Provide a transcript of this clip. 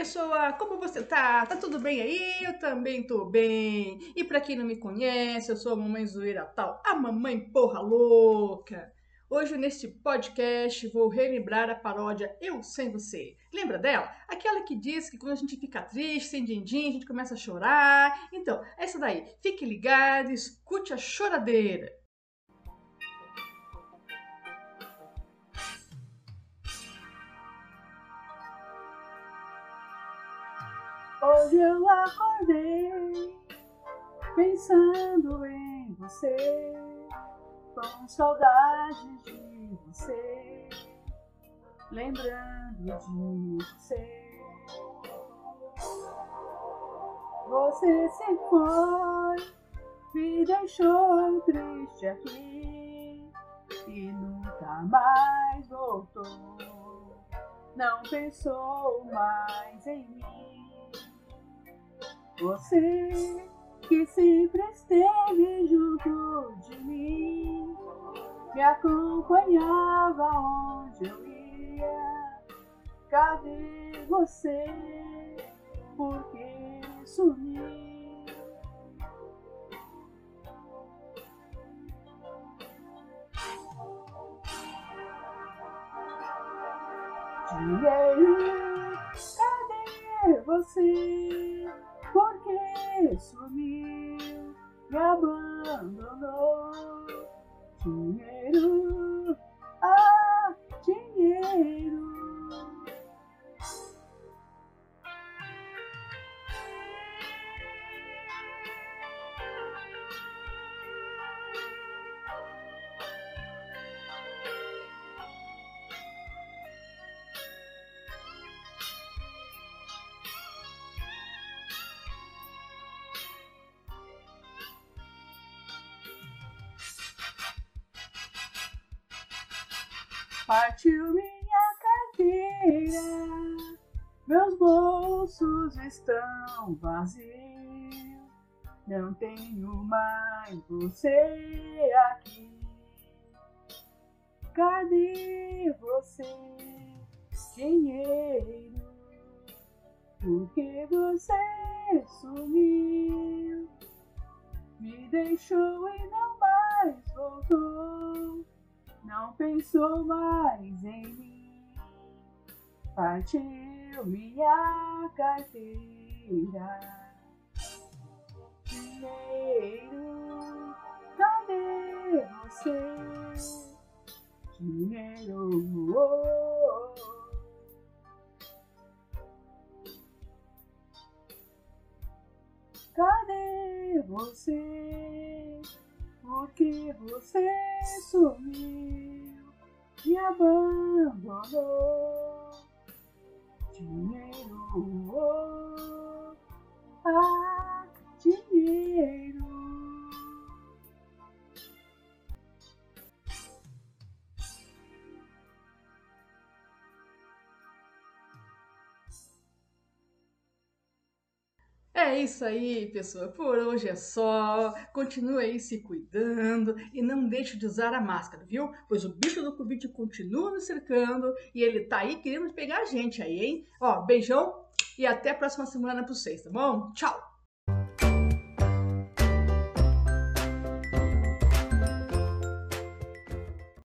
pessoa, como você tá? Tá tudo bem aí? Eu também tô bem. E pra quem não me conhece, eu sou a mamãe zoeira tal, a mamãe porra louca. Hoje neste podcast vou relembrar a paródia Eu Sem Você. Lembra dela? Aquela que diz que quando a gente fica triste, sem din-din, a gente começa a chorar. Então, essa daí. Fique ligado, escute a choradeira. Hoje eu acordei pensando em você, com saudade de você, lembrando de você. Você se foi, me deixou triste aqui e nunca mais voltou. Não pensou mais em mim. Você que sempre esteve junto de mim, me acompanhava onde eu ia. Cadê você? Por que sumiu? Dinheiro, cadê você? Porque sumiu, me abandonou. Dinheiro, Partiu minha carteira, meus bolsos estão vazios. Não tenho mais você aqui. Cadê você, dinheiro? Por que você sumiu? Me deixou e não mais voltou pensou mais em mim. Partiu minha carteira. Dinheiro, cadê você? Dinheiro, oh, cadê você? Porque você sumiu e abandonou É isso aí, pessoal. Por hoje é só. Continue aí se cuidando e não deixe de usar a máscara, viu? Pois o bicho do Covid continua nos cercando e ele tá aí querendo pegar a gente aí, hein? Ó, beijão e até a próxima semana pra vocês, tá bom? Tchau!